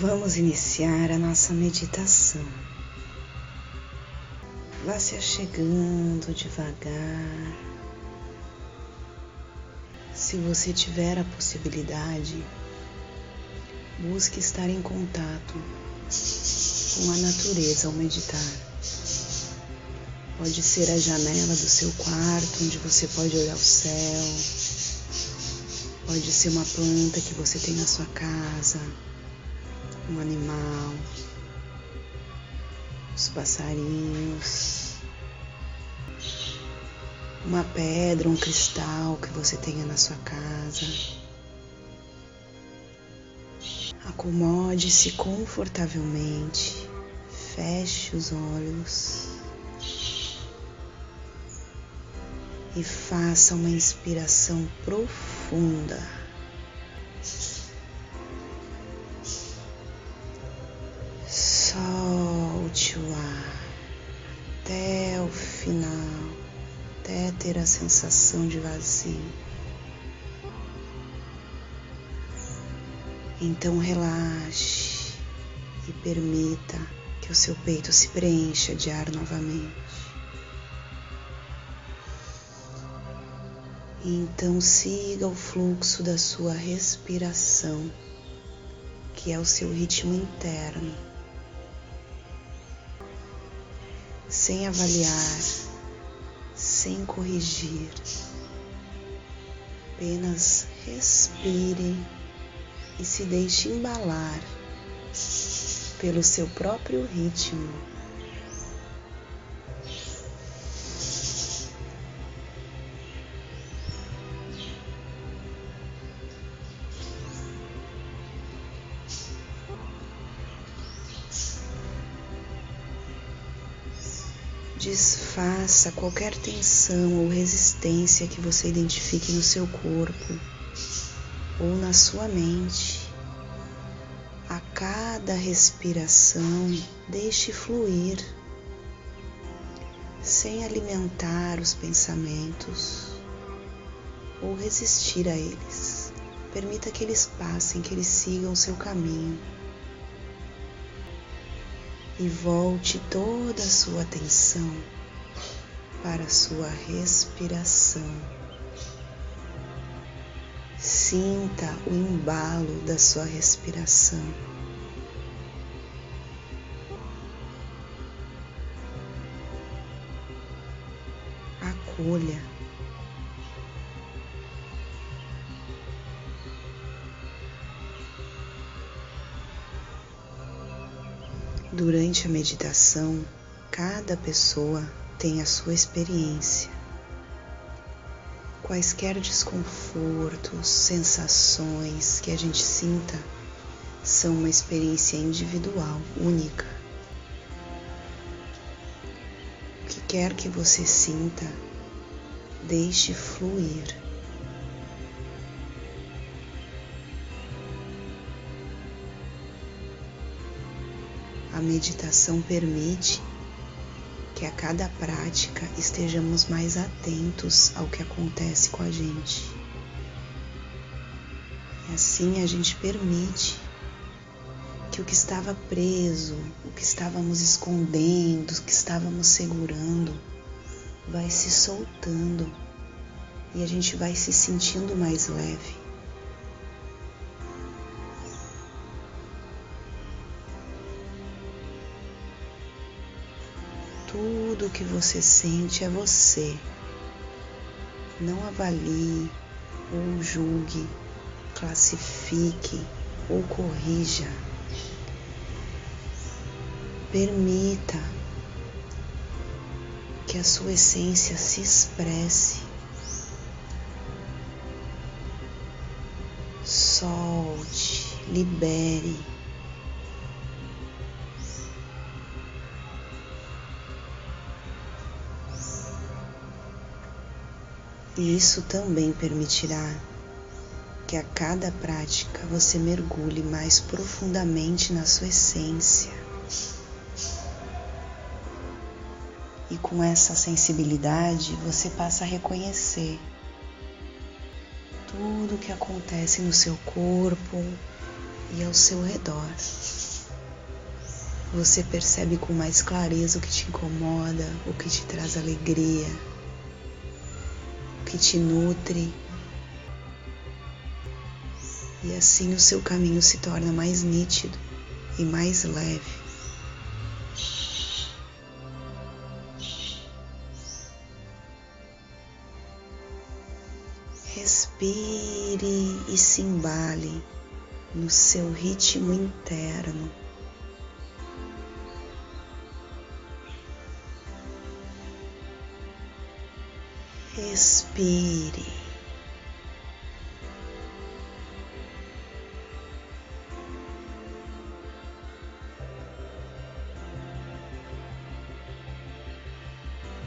Vamos iniciar a nossa meditação. Vá se achegando devagar. Se você tiver a possibilidade, busque estar em contato com a natureza ao meditar. Pode ser a janela do seu quarto, onde você pode olhar o céu. Pode ser uma planta que você tem na sua casa um animal, os passarinhos, uma pedra, um cristal que você tenha na sua casa. Acomode-se confortavelmente, feche os olhos e faça uma inspiração profunda. Sensação de vazio. Então relaxe e permita que o seu peito se preencha de ar novamente. E então siga o fluxo da sua respiração, que é o seu ritmo interno. sem avaliar, sem corrigir. Apenas respire e se deixe embalar pelo seu próprio ritmo. Desfaça qualquer tensão ou resistência que você identifique no seu corpo ou na sua mente. A cada respiração, deixe fluir, sem alimentar os pensamentos ou resistir a eles. Permita que eles passem, que eles sigam seu caminho e volte toda a sua atenção para sua respiração. Sinta o embalo da sua respiração. Acolha Durante a meditação, cada pessoa tem a sua experiência. Quaisquer desconfortos, sensações que a gente sinta são uma experiência individual, única. O que quer que você sinta, deixe fluir. A meditação permite que a cada prática estejamos mais atentos ao que acontece com a gente. E assim a gente permite que o que estava preso, o que estávamos escondendo, o que estávamos segurando, vai se soltando e a gente vai se sentindo mais leve. Tudo que você sente é você. Não avalie ou julgue, classifique ou corrija. Permita que a sua essência se expresse. Solte, libere. E isso também permitirá que a cada prática você mergulhe mais profundamente na sua essência. E com essa sensibilidade você passa a reconhecer tudo o que acontece no seu corpo e ao seu redor. Você percebe com mais clareza o que te incomoda, o que te traz alegria, que te nutre. E assim o seu caminho se torna mais nítido e mais leve. Respire e se embale no seu ritmo interno. Respire.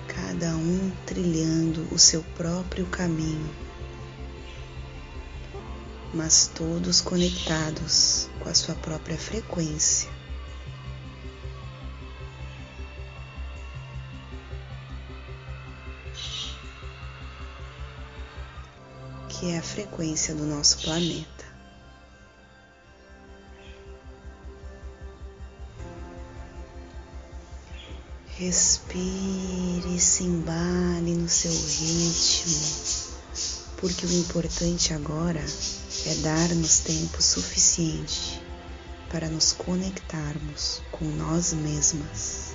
Cada um trilhando o seu próprio caminho mas todos conectados com a sua própria frequência. Que é a frequência do nosso planeta. Respire, se embale no seu ritmo, porque o importante agora é dar-nos tempo suficiente para nos conectarmos com nós mesmas.